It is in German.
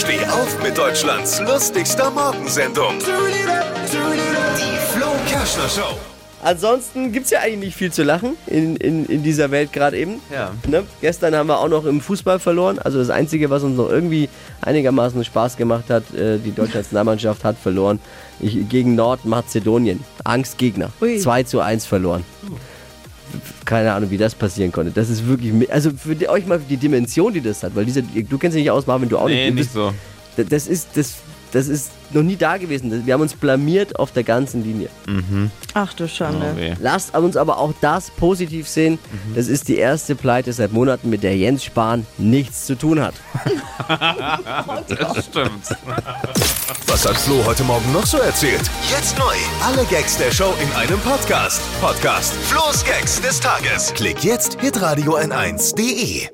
Steh auf mit Deutschlands lustigster Morgensendung. Die Flo Kerschner Show. Ansonsten gibt's ja eigentlich nicht viel zu lachen in, in, in dieser Welt gerade eben. Ja. Ne? Gestern haben wir auch noch im Fußball verloren. Also das Einzige, was uns noch irgendwie einigermaßen Spaß gemacht hat, äh, die deutsche Nationalmannschaft hat verloren ich, gegen Nordmazedonien. Angstgegner. Ui. 2 zu 1 verloren. Keine Ahnung, wie das passieren konnte. Das ist wirklich, also für euch mal die Dimension, die das hat, weil diese, du kennst dich nicht aus, Marvin, du auch Nee, nicht. Du nicht bist- so. Da- Das ist, das, das ist noch nie da gewesen. Wir haben uns blamiert auf der ganzen Linie. Ach du Oh, Schande. weh. Lasst uns aber auch das positiv sehen. Das ist die erste Pleite seit Monaten, mit der Jens Spahn nichts zu tun hat. Das stimmt. Was hat Flo heute Morgen noch so erzählt? Jetzt neu. Alle Gags der Show in einem Podcast. Podcast Flo's Gags des Tages. Klick jetzt, hitradio n1.de.